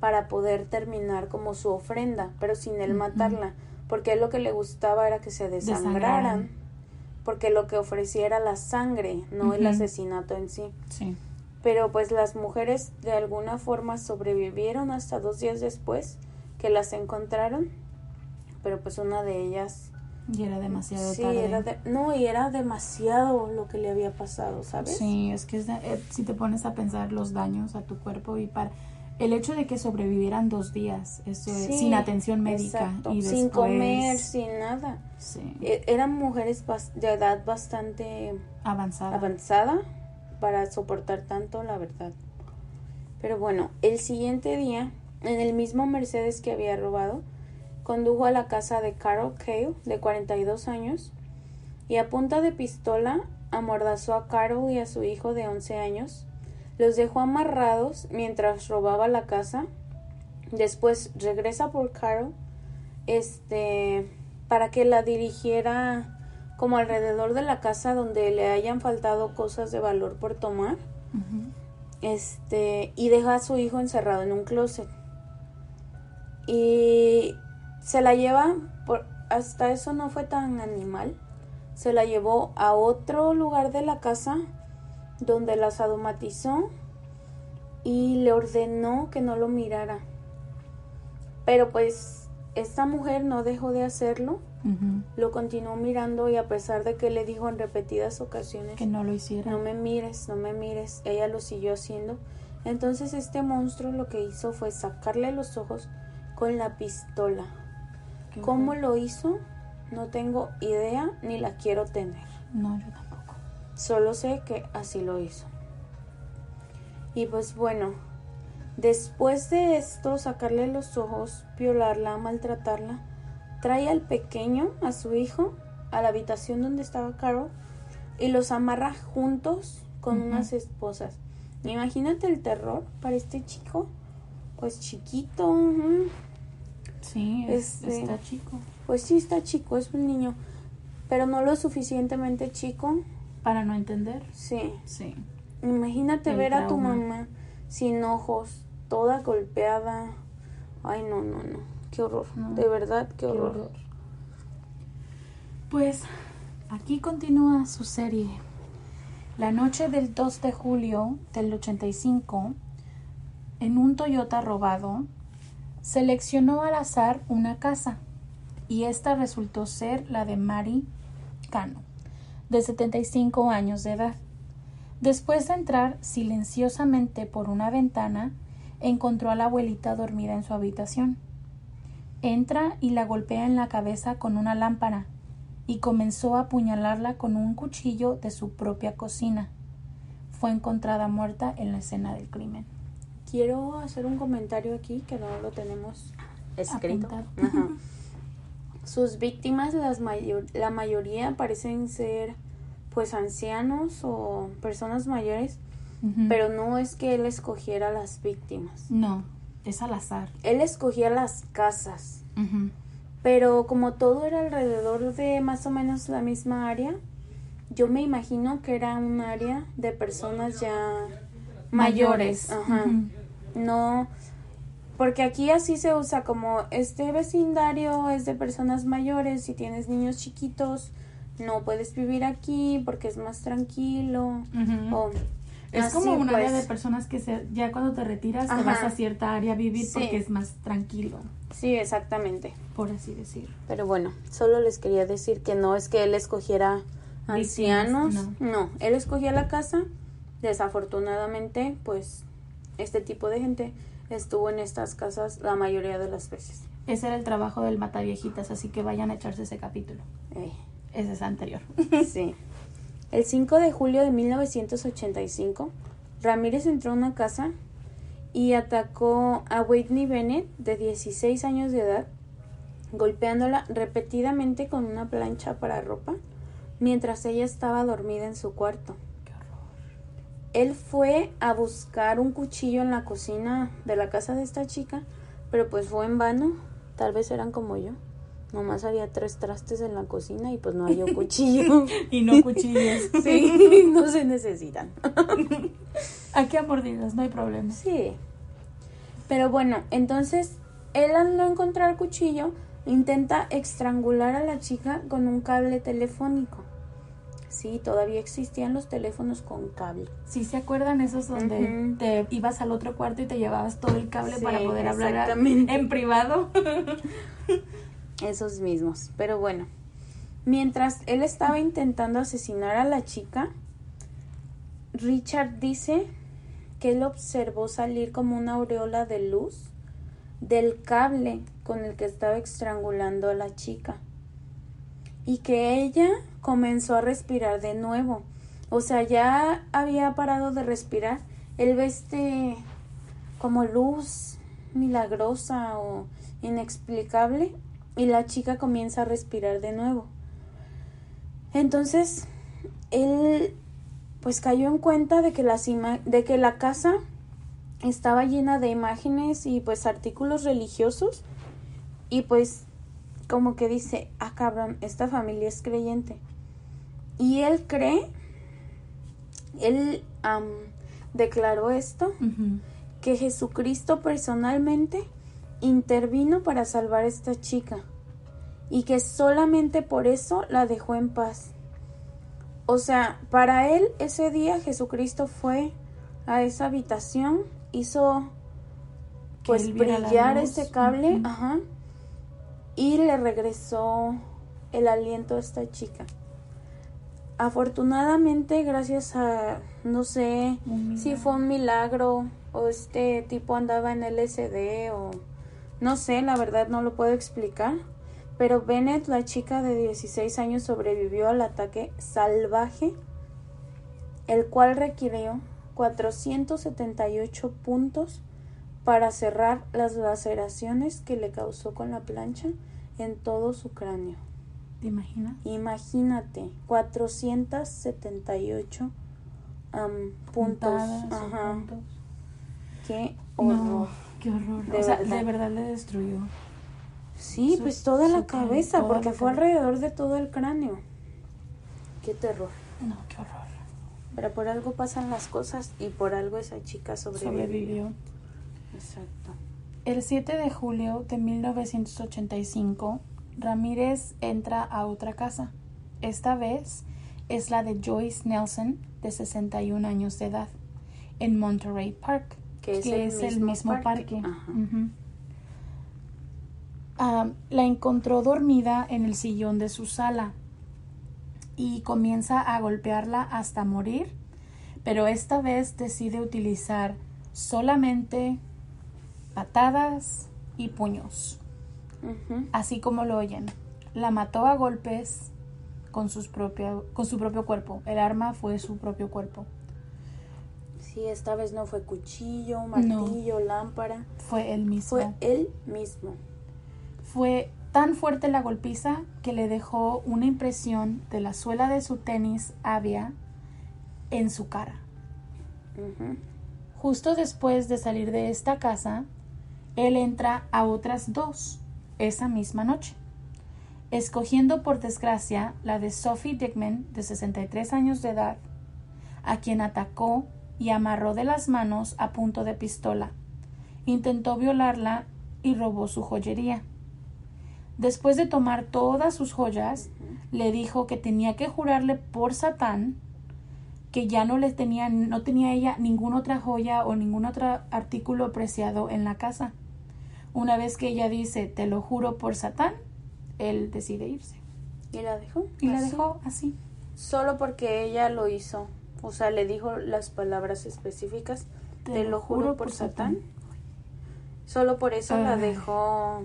para poder terminar como su ofrenda, pero sin él matarla. Porque él lo que le gustaba era que se desangraran. Desangraran. Porque lo que ofrecía era la sangre, no el asesinato en sí. Sí. Pero pues las mujeres de alguna forma sobrevivieron hasta dos días después que las encontraron. Pero pues una de ellas Y era demasiado sí tarde. era de- no y era demasiado lo que le había pasado, ¿sabes? Sí, es que es eh, si te pones a pensar los daños a tu cuerpo y para el hecho de que sobrevivieran dos días eso es, Sí, sin atención médica exacto, y sin después comer, sin nada. sí, E- Eran mujeres de edad bastante avanzada. avanzada, para soportar tanto, la verdad. Pero bueno, el siguiente día, en el mismo Mercedes que había robado, condujo a la casa de Carol Cale, de 42 años, y a punta de pistola amordazó a Carol y a su hijo de 11 años, los dejó amarrados mientras robaba la casa, después regresa por Carol, este, para que la dirigiera como alrededor de la casa donde le hayan faltado cosas de valor por tomar. Este, y deja a su hijo encerrado en un closet. Y se la lleva, por, hasta eso no fue tan animal, se la llevó a otro lugar de la casa donde la sadomatizó y le ordenó que no lo mirara. Pero pues esta mujer no dejó de hacerlo lo continuó mirando y a pesar de que le dijo en repetidas ocasiones que no lo hiciera. No me mires, no me mires, ella lo siguió haciendo. Entonces este monstruo lo que hizo fue sacarle los ojos con la pistola. ¿Cómo lo hizo? No tengo idea ni la quiero tener. No, yo tampoco. Solo sé que así lo hizo. Y pues bueno, después de esto, sacarle los ojos, violarla, maltratarla, trae al pequeño, a su hijo, a la habitación donde estaba Carol y los amarra juntos con unas esposas. Imagínate el terror para este chico, pues chiquito. Sí, este, está chico. Pues sí, está chico, es un niño, pero no lo suficientemente chico. Para no entender. Sí. Sí. Imagínate ver a tu mamá sin ojos, toda golpeada. Ay, no, no, no. Qué horror, de verdad, qué horror. Pues aquí continúa su serie. La noche del 2 de julio del 85, en un Toyota robado, seleccionó al azar una casa y esta resultó ser la de Mari Cano, de 75 años de edad. Después de entrar silenciosamente por una ventana, encontró a la abuelita dormida en su habitación. Entra y la golpea en la cabeza con una lámpara y comenzó a apuñalarla con un cuchillo de su propia cocina. Fue encontrada muerta en la escena del crimen. Quiero hacer un comentario aquí que no lo tenemos escrito. (laughs) Sus víctimas, las la mayoría parecen ser pues ancianos o personas mayores, pero no es que él escogiera las víctimas. No es al azar. Él escogía las casas. Pero como todo era alrededor de más o menos la misma área, yo me imagino que era un área de personas ya mayores. Ajá. No, porque aquí así se usa como este vecindario es de personas mayores, si tienes niños chiquitos, no puedes vivir aquí porque es más tranquilo. O es como un área de pues. personas que se, ya cuando te retiras te vas a cierta área a vivir porque es más tranquilo. Sí, exactamente. Por así decir. Pero bueno, solo les quería decir que no es que él escogiera ancianos. no. él escogía la casa. Desafortunadamente, pues este tipo de gente estuvo en estas casas la mayoría de las veces. Ese era el trabajo del Mataviejitas, así que vayan a echarse ese capítulo. Eh. Ese es anterior. sí. (laughs) El 5 de julio de 1985, Ramírez entró a una casa y atacó a Whitney Bennett, de 16 años de edad, golpeándola repetidamente con una plancha para ropa mientras ella estaba dormida en su cuarto. Él fue a buscar un cuchillo en la cocina de la casa de esta chica, pero pues fue en vano. Tal vez eran como yo. Nomás había tres trastes en la cocina y pues no había (laughs) cuchillo. y no cuchillos. (laughs) sí, (laughs) no se necesitan. Aquí a mordidas, no hay problema. Sí. Pero bueno, entonces él al no encontrar cuchillo intenta estrangular a la chica con un cable telefónico. Sí, todavía existían los teléfonos con cable. Sí, ¿se acuerdan esos donde te ibas al otro cuarto y te llevabas todo el cable para poder hablar en privado? Esos mismos. Pero bueno, mientras él estaba intentando asesinar a la chica, Richard dice que él observó salir como una aureola de luz del cable con el que estaba estrangulando a la chica y que ella comenzó a respirar de nuevo O sea, ya había parado de respirar. Él ve este como luz milagrosa o inexplicable y la chica comienza a respirar de nuevo. Entonces, él pues cayó en cuenta de que, las de que la casa estaba llena de imágenes y pues artículos religiosos y pues como que dice, ah cabrón, esta familia es creyente. Y él cree, él declaró esto, que Jesucristo personalmente intervino para salvar a esta chica y que solamente por eso la dejó en paz. O sea, para él ese día Jesucristo fue a esa habitación, hizo pues brillar ese cable, ajá, y le regresó el aliento a esta chica. Afortunadamente, gracias a, no sé si fue un milagro o este tipo andaba en LSD o no sé, la verdad no lo puedo explicar. Pero Bennett, la chica de 16 años, sobrevivió al ataque salvaje, el cual requirió 478 puntos para cerrar las laceraciones que le causó con la plancha en todo su cráneo. ¿Te imaginas? Imagínate, 478 puntos. Ajá. Qué horror. Qué horror. De, verdad. de verdad le destruyó. Sí, pues toda la cabeza, porque fue alrededor de todo el cráneo. Qué terror. No, qué horror. Pero por algo pasan las cosas y por algo esa chica sobrevivió. sobrevivió. Exacto. El 7 de julio de 1985, Ramírez entra a otra casa. Esta vez es la de Joyce Nelson, de 61 años de edad, en Monterey Park, que es, el, mismo parque. la encontró dormida en el sillón de su sala y comienza a golpearla hasta morir, pero esta vez decide utilizar solamente patadas y puños, así como lo oyen. La mató a golpes con, sus con su propio cuerpo. El arma fue su propio cuerpo. Sí, esta vez no fue cuchillo, martillo, lámpara. Fue él mismo. Fue él mismo. Fue tan fuerte la golpiza que le dejó una impresión de la suela de su tenis Avia en su cara. Justo después de salir de esta casa, él entra a otras dos esa misma noche escogiendo por desgracia la de Sophie Dickman, de 63 años de edad, a quien atacó y amarró de las manos a punto de pistola. Intentó violarla y robó su joyería. Después de tomar todas sus joyas, le dijo que tenía que jurarle por Satán que ya no le tenía, no tenía ella ninguna otra joya o ningún otro artículo preciado en la casa. Una vez que ella dice, te lo juro por Satán, él decide irse. ¿Y la dejó? Y la dejó así. Solo porque ella lo hizo. O sea, le dijo las palabras específicas. Te, lo juro por, Satán. Solo por eso la dejó.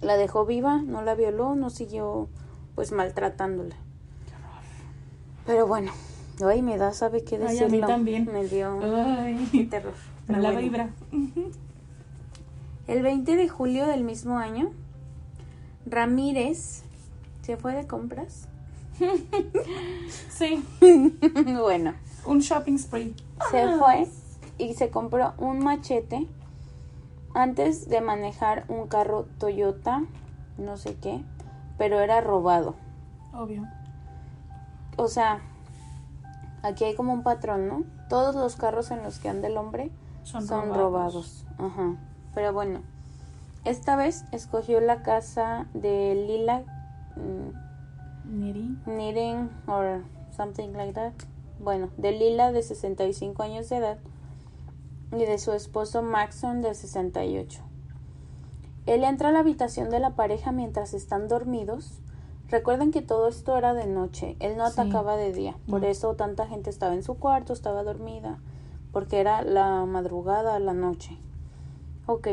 La dejó viva, no la violó, no siguió pues maltratándola. Qué horror. Pero bueno, ay, me da, ¿sabe qué decirlo? Ay, a mí también. Me dio ay. (laughs) terror. la vibra. El 20 de julio del mismo año, Ramírez se fue de compras. (laughs) sí. (laughs) bueno. Un shopping spree. Se ah. fue y se compró un machete antes de manejar un carro Toyota, no sé qué, pero era robado. Obvio. O sea, aquí hay como un patrón, ¿no? Todos los carros en los que anda el hombre son, robados. robados. Ajá. Pero bueno, esta vez escogió la casa de Lila Knitting. Knitting or something like that. Bueno, de Lila de 65 años de edad y de su esposo Maxon de 68. Él entra a la habitación de la pareja mientras están dormidos. Recuerden que todo esto era de noche, él no atacaba de día, por eso tanta gente estaba en su cuarto, estaba dormida, porque era la madrugada, la noche. Ok,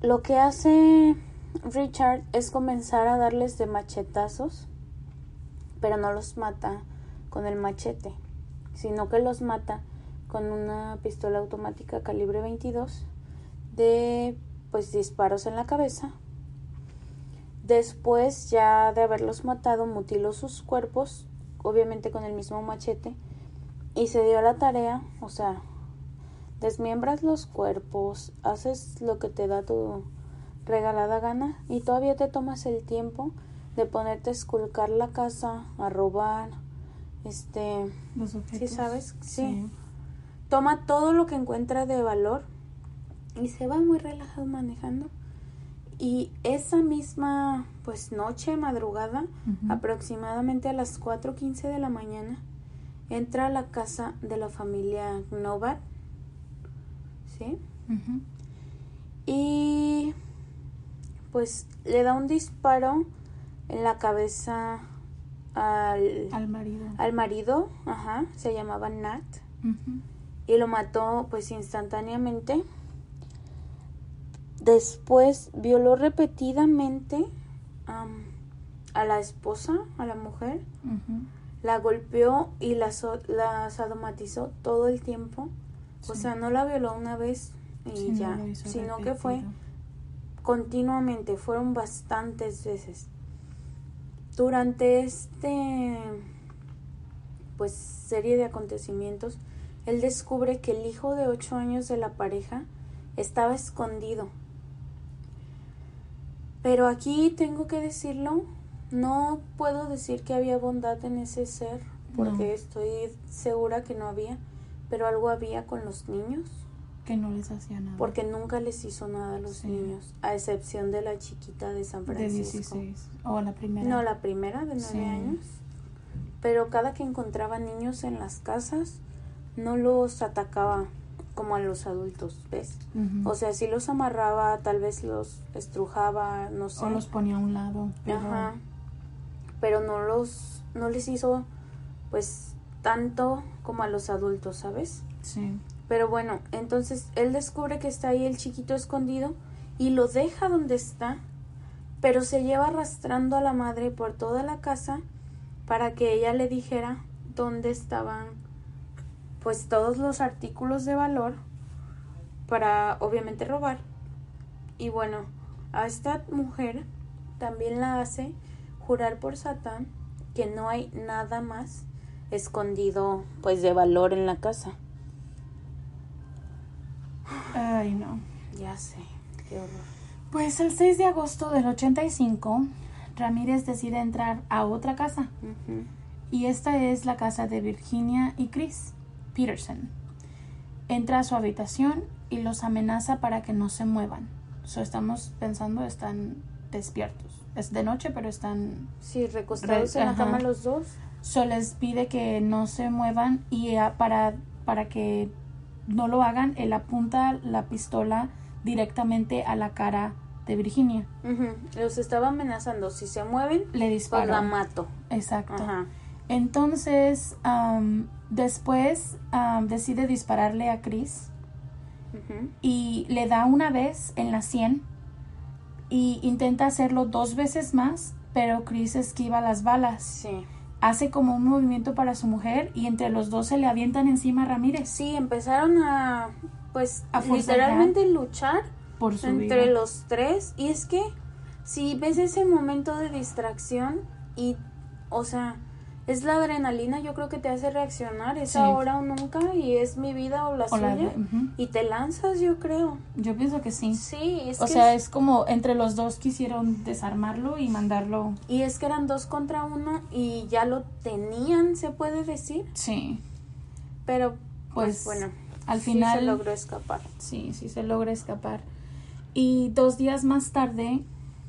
lo que hace Richard es comenzar a darles de machetazos, pero no los mata con el machete, sino que los mata con una pistola automática calibre 22 de pues disparos en la cabeza. Después ya de haberlos matado mutiló sus cuerpos, obviamente con el mismo machete, y se dio la tarea, o sea, desmiembras los cuerpos, haces lo que te da tu regalada gana y todavía te tomas el tiempo de ponerte a esculcar la casa, a robar, este, Los ¿sí sabes? Sí. Toma todo lo que encuentra de valor y se va muy relajado manejando. Y esa misma, pues, noche, madrugada, aproximadamente a las 4.15 de la mañana, entra a la casa de la familia Novat, ¿sí? Y pues le da un disparo en la cabeza al, Al marido. al marido, ajá, se llamaba Nat, y lo mató pues instantáneamente. Después violó repetidamente am, a la esposa, a la mujer, la golpeó y la, so- la sadomatizó todo el tiempo. O sea, no la violó una vez y Sí, ya, sino que fue. Continuamente, fueron bastantes veces. Durante este pues serie de acontecimientos, él descubre que el hijo de ocho años de la pareja estaba escondido. Pero aquí tengo que decirlo, no puedo decir que había bondad en ese ser, porque No. estoy segura que no había, pero algo había con los niños Que no les hacía nada. porque nunca les hizo nada a los Sí. niños, a excepción de la chiquita de San de Francisco. 16. O la primera. No, la primera de nueve Sí. años. Pero cada que encontraba niños en las casas, no los atacaba como a los adultos, ¿ves? O sea, sí los amarraba, tal vez los estrujaba, no sé. O los ponía a un lado. Pero Ajá. Pero no los, no les hizo, pues, tanto como a los adultos, ¿sabes? Sí. Pero bueno, entonces él descubre que está ahí el chiquito escondido y lo deja donde está, pero se lleva arrastrando a la madre por toda la casa para que ella le dijera dónde estaban pues todos los artículos de valor para obviamente robar. Y bueno, a esta mujer también la hace jurar por Satán que no hay nada más escondido pues de valor en la casa. Ay, no. Ya sé, qué horror. Pues el 6 de agosto del 85, Ramírez decide entrar a otra casa. Y esta es la casa de Virginia y Chris Peterson. Entra a su habitación y los amenaza para que no se muevan. So, estamos pensando, están despiertos. Es de noche, pero están... Sí, recostados Re- en la cama los dos. So, les pide que no se muevan y ah, para, para que no lo hagan, él apunta la pistola directamente a la cara de Virginia. Los estaba amenazando. Si se mueven, Le pues disparó. la mato. Exacto. Ajá. Entonces, am, después am, decide dispararle a Chris y le da una vez en la 100 y intenta hacerlo dos veces más, pero Chris esquiva las balas. Sí. Hace como un movimiento para su mujer y entre los dos se le avientan encima a Ramírez Sí, empezaron a, pues, A literalmente luchar por su entre vida. los tres. Y es que, si ves ese momento de distracción y, o sea, es la adrenalina, yo creo que te hace reaccionar. Es Sí. ahora o nunca y es mi vida o la O la suya. Y te lanzas, yo creo. Yo pienso que sí. Sí, es O que sea, es- es como entre los dos quisieron desarmarlo y mandarlo. Y es que eran dos contra uno y ya lo tenían, se puede decir. Sí. Pero, pues, Pues, bueno, al sí final se logró escapar. Sí, sí se logra escapar. Y dos días más tarde,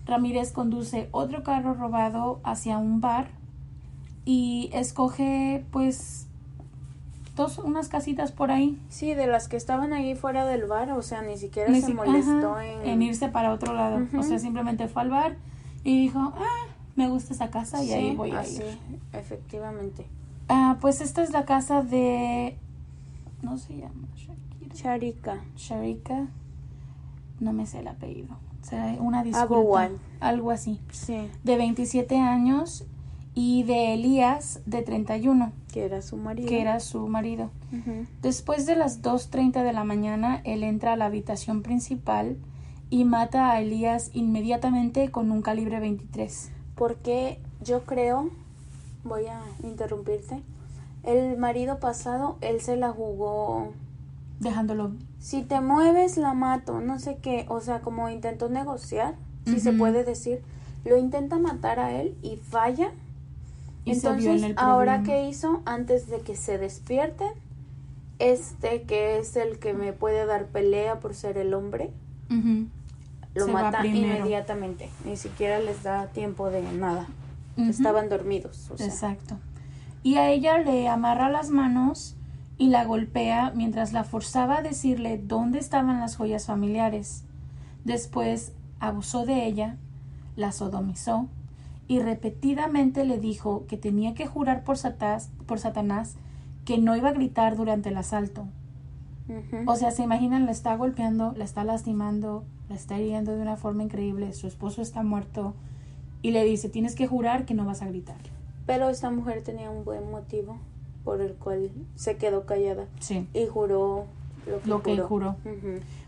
Ramírez conduce otro carro robado hacia un bar y escoge, pues, dos, unas casitas por ahí. Sí, de las que estaban ahí fuera del bar, o sea, ni siquiera Ni se si- molestó ajá, en... en irse para otro lado. O sea, simplemente fue al bar y dijo, ah, me gusta esa casa y Sí, ahí voy a así, ir. efectivamente. Ah, pues esta es la casa de... No se llama Shakira. Charika. Sharika. No me sé el apellido. O sea, una disculpa. Algo así. Sí. de 27 años y de Elías de 31, Que era su marido. que era su marido. Ujú. Después de las 2.30 de la mañana, él entra a la habitación principal y mata a Elías inmediatamente con un calibre 23. Porque yo creo, voy a interrumpirte, el marido pasado, él se la jugó, Dejándolo. si te mueves la mato, no sé qué, o sea, como intentó negociar, si se Ujú. puede decir, lo intenta matar a él y falla. Y se vio en Entonces, el ahora qué hizo antes de que se despierten, este que es el que me puede dar pelea por ser el hombre, lo Se mata inmediatamente, ni siquiera les da tiempo de nada. Estaban dormidos, o sea. Exacto. Y a ella le amarra las manos y la golpea mientras la forzaba a decirle dónde estaban las joyas familiares. Después abusó de ella, la sodomizó y repetidamente le dijo que tenía que jurar por, Satás- por Satanás que no iba a gritar durante el asalto. O sea, se imaginan, la está golpeando, la está lastimando, la está hiriendo de una forma increíble, su esposo está muerto y le dice, tienes que jurar que no vas a gritar. Pero esta mujer tenía un buen motivo por el cual se quedó callada Sí. y juró lo que Lo que juró.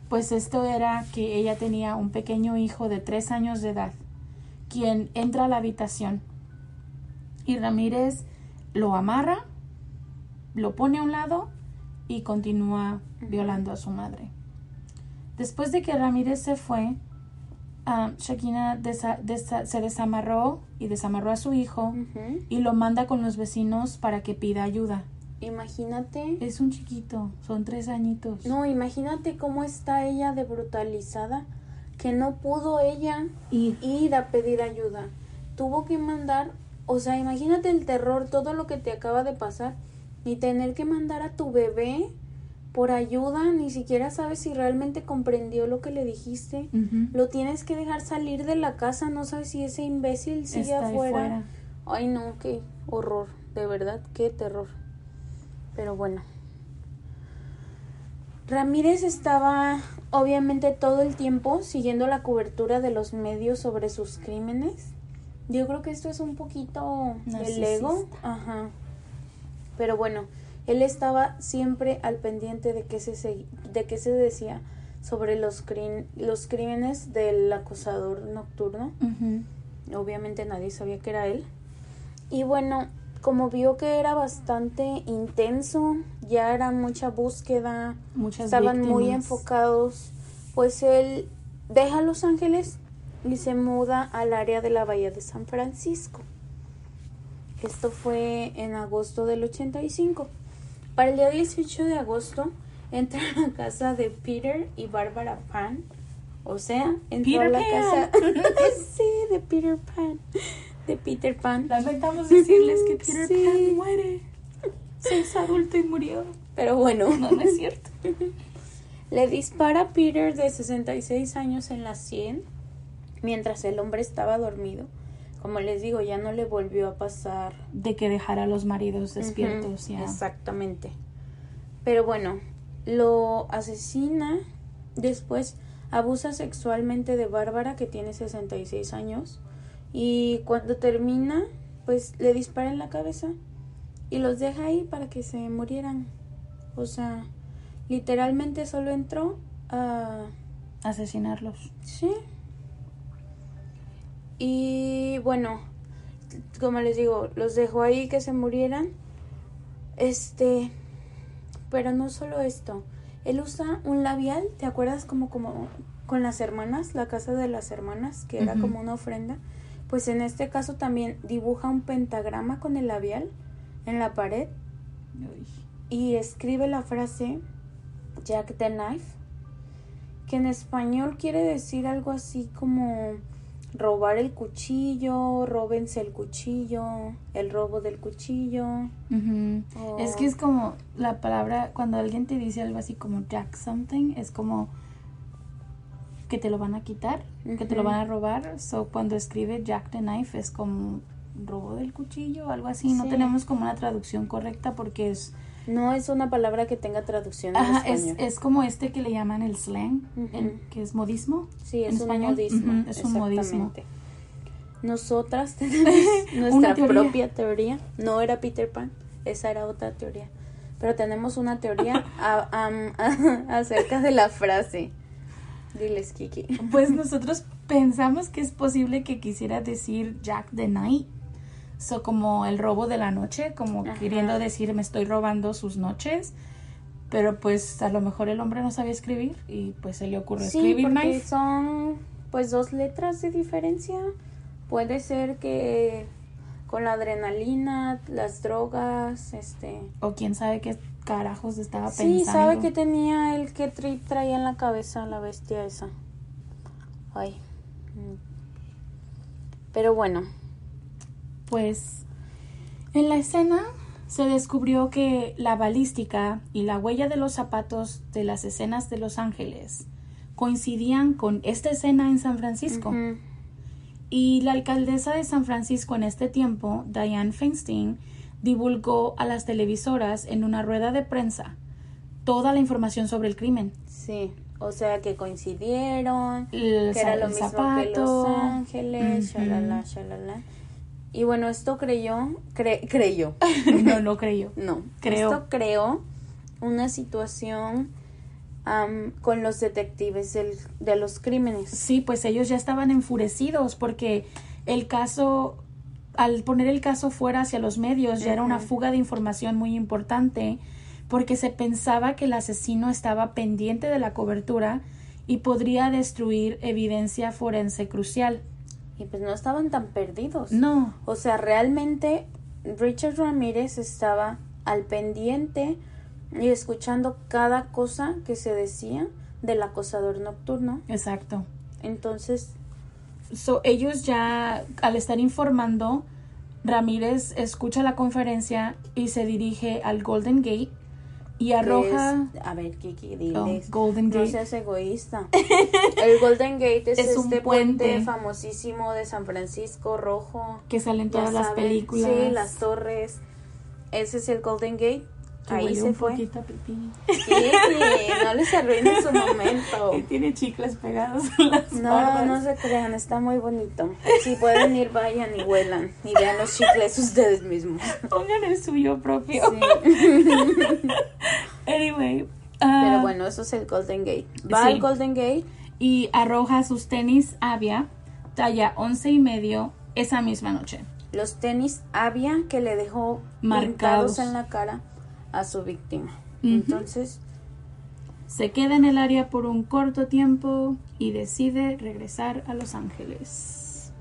Pues esto era que ella tenía un pequeño hijo de tres años de edad, quien entra a la habitación y Ramírez lo amarra, lo pone a un lado y continúa violando a su madre. Después de que Ramírez se fue, ah, Shakina desa- desa- se desamarró y desamarró a su hijo y lo manda con los vecinos para que pida ayuda. Imagínate. Es un chiquito, son tres añitos. No, imagínate cómo está ella de brutalizada que no pudo ella Y ir a pedir ayuda. Tuvo que mandar, o sea, imagínate el terror, todo lo que te acaba de pasar y tener que mandar a tu bebé por ayuda, ni siquiera sabes si realmente comprendió lo que le dijiste. Lo tienes que dejar salir de la casa, no sabes si ese imbécil sigue Está afuera. fuera. Ay, no, qué horror, de verdad, qué terror. Pero bueno. Ramírez estaba obviamente todo el tiempo siguiendo la cobertura de los medios sobre sus crímenes. Yo creo que esto es un poquito del ego. Ajá. Pero bueno, él estaba siempre al pendiente de qué se, de qué se decía sobre los, crin- los crímenes del acosador nocturno. Obviamente nadie sabía que era él. Y bueno, como vio que era bastante intenso, ya era mucha búsqueda, Muchas estaban muy enfocados, pues él deja Los Ángeles y se muda al área de la Bahía de San Francisco. Esto fue en agosto del 85. Para el día 18 de agosto (laughs) entra a la casa de Peter y Barbara Pan. O sea, entró a Peter la Pan. casa (laughs) sí, de Peter Pan. De Peter Pan. Lamentamos decirles que Peter Sí. Pan muere. Se hizo adulto y murió. Pero bueno, No, no es cierto. (laughs) le dispara a Peter de 66 años en la 100 mientras el hombre estaba dormido. Como les digo, ya no le volvió a pasar De que dejara a los maridos despiertos ya. Exactamente. Pero bueno, lo asesina, después abusa sexualmente de Bárbara, que tiene 66 años, y cuando termina, pues le dispara en la cabeza y los deja ahí para que se murieran. O sea, literalmente solo entró a... Asesinarlos. Sí. Y bueno, como les digo, los dejó ahí que se murieran. Este, pero no solo esto. Él usa un labial, ¿te acuerdas como como con las hermanas, la casa de las hermanas, que era como una ofrenda? Pues en este caso también dibuja un pentagrama con el labial en la pared y escribe la frase Jack the Knife, que en español quiere decir algo así como robar el cuchillo, róbense el cuchillo, el robo del cuchillo. O- Es que es como la palabra, cuando alguien te dice algo así como Jack something, es como que te lo van a quitar, que te lo van a robar. So, cuando escribe Jack the Knife es como robo del cuchillo, algo así. No Sí. tenemos como una traducción correcta porque es No es una palabra que tenga traducción en Ajá, es, español. es como este que le llaman el slang, Ujú. el- que es modismo. sí, en es un español. modismo. Ujú, es un modismo. nosotras (laughs) tenemos (laughs) nuestra propia teoría. No era Peter Pan, esa era otra teoría. Pero tenemos una teoría (laughs) acerca de la frase. Diles, Kiki. Pues (laughs) nosotros pensamos que es posible que quisiera decir Jack the Night. So, como el robo de la noche, como queriendo decir me estoy robando sus noches. Pero pues a lo mejor el hombre no sabía escribir y pues se le ocurrió sí, escribir porque son pues dos letras de diferencia. Puede ser que con la adrenalina, las drogas, este... O quién sabe qué carajos estaba pensando. Sí, sabe que tenía el que trip traía en la cabeza la bestia esa. Ay. Pero bueno. Pues en la escena se descubrió que la balística y la huella de los zapatos de las escenas de Los Ángeles coincidían con esta escena en San Francisco. Y la alcaldesa de San Francisco en este tiempo, Diane Feinstein, divulgó a las televisoras en una rueda de prensa toda la información sobre el crimen. Sí, o sea que coincidieron, que era lo mismo que Los Ángeles, Y bueno, esto creyó, creyó. (laughs) no, no creyó. No, creo. Esto creó una situación con los detectives de los crímenes. Sí, pues ellos ya estaban enfurecidos porque el caso, al poner el caso fuera hacia los medios, ya era una fuga de información muy importante porque se pensaba que el asesino estaba pendiente de la cobertura y podría destruir evidencia forense crucial. Y pues no estaban tan perdidos. No. O sea, realmente Richard Ramírez estaba al pendiente y escuchando cada cosa que se decía del acosador nocturno. Exacto. Entonces, so, ellos ya al estar informando, Ramírez escucha la conferencia y se dirige al Golden Gate y arroja a ver Kiki diles oh, Golden Gate. no seas egoísta. El Golden Gate es, (laughs) este puente. famosísimo de San Francisco rojo. Que salen todas las películas. Sí las torres. Ese es el Golden Gate Ahí se fue. (laughs) Sí, no les arruine su momento. (laughs) Y tiene chicles pegados en las No, no se crean, está muy bonito. Si pueden ir, vayan y huelan. Y vean los chicles ustedes mismos. (laughs) Pongan el suyo propio. anyway. Pero ah, bueno, eso es el Golden Gate. Va al Golden Gate. Y arroja sus tenis Avia, talla once y medio, esa misma noche. Los tenis Avia que le dejó marcados en la cara a su víctima. Entonces, se queda en el área por un corto tiempo y decide regresar a Los Ángeles.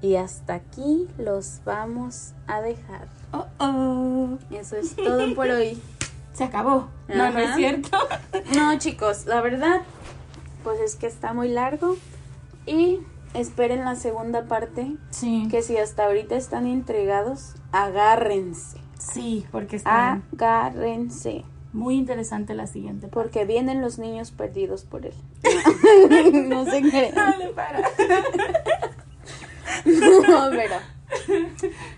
Y hasta aquí los vamos a dejar. Oh, oh. Eso es todo por hoy. (laughs) Se acabó. No, no es cierto. no, chicos, la verdad, pues es que está muy largo. Y esperen la segunda parte. Sí. Que si hasta ahorita están intrigados, agárrense. Sí, porque está. Agárrense. Muy interesante la siguiente. Porque vienen los niños perdidos por él. (laughs) no se creen. Dale, para. (laughs) no, pero.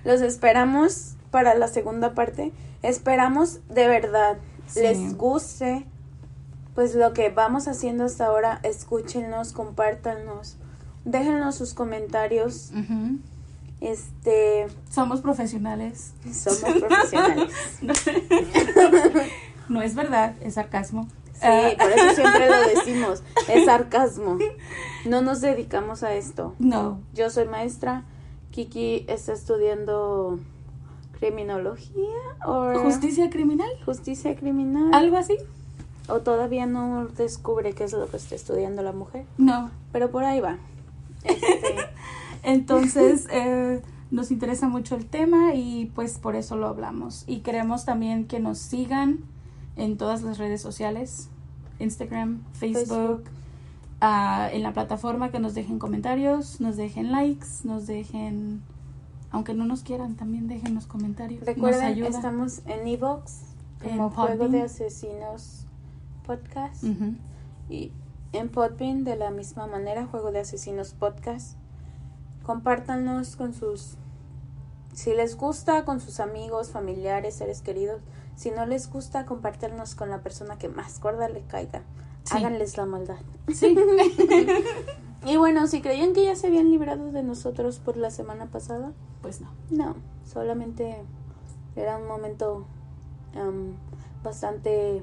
Los esperamos para la segunda parte. Esperamos de verdad les guste pues lo que vamos haciendo hasta ahora. Escúchenos, compártanos, déjenos sus comentarios. Este. Somos profesionales. Somos profesionales. (laughs) no es verdad, es sarcasmo. Sí, por eso siempre lo decimos. Es sarcasmo. No nos dedicamos a esto. No. Yo soy maestra. Kiki está estudiando criminología o justicia criminal. Justicia criminal. Algo así. O todavía no descubre qué es lo que está estudiando la mujer. No. Pero por ahí va. Este, (laughs) entonces, (laughs) eh, nos interesa mucho el tema y pues por eso lo hablamos. Y queremos también que nos sigan en todas las redes sociales, Instagram, Facebook, ah, en la plataforma, que nos dejen comentarios, nos dejen likes, nos dejen, aunque no nos quieran, también dejen los comentarios. Recuerden, estamos en Evox, como Juego de Asesinos Podcast. Y en Podbean de la misma manera, Juego de Asesinos Podcast. Compártanos con sus, si les gusta, con sus amigos, familiares, seres queridos. Si no les gusta, compártanos con la persona que más gorda le caiga. Háganles la maldad. Sí. (laughs) Y bueno, si creían que ya se habían librado de nosotros por la semana pasada, Pues no. no, solamente era un momento bastante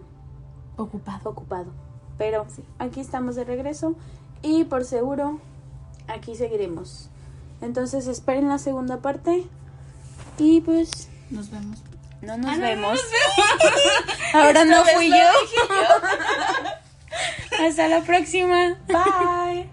Ocupado. ocupado. Pero aquí estamos de regreso y por seguro aquí seguiremos. Entonces esperen la segunda parte y pues Nos vemos. no nos Ah, no, vemos. (laughs) Ahora no fui vez yo. (laughs) Hasta la próxima. Bye.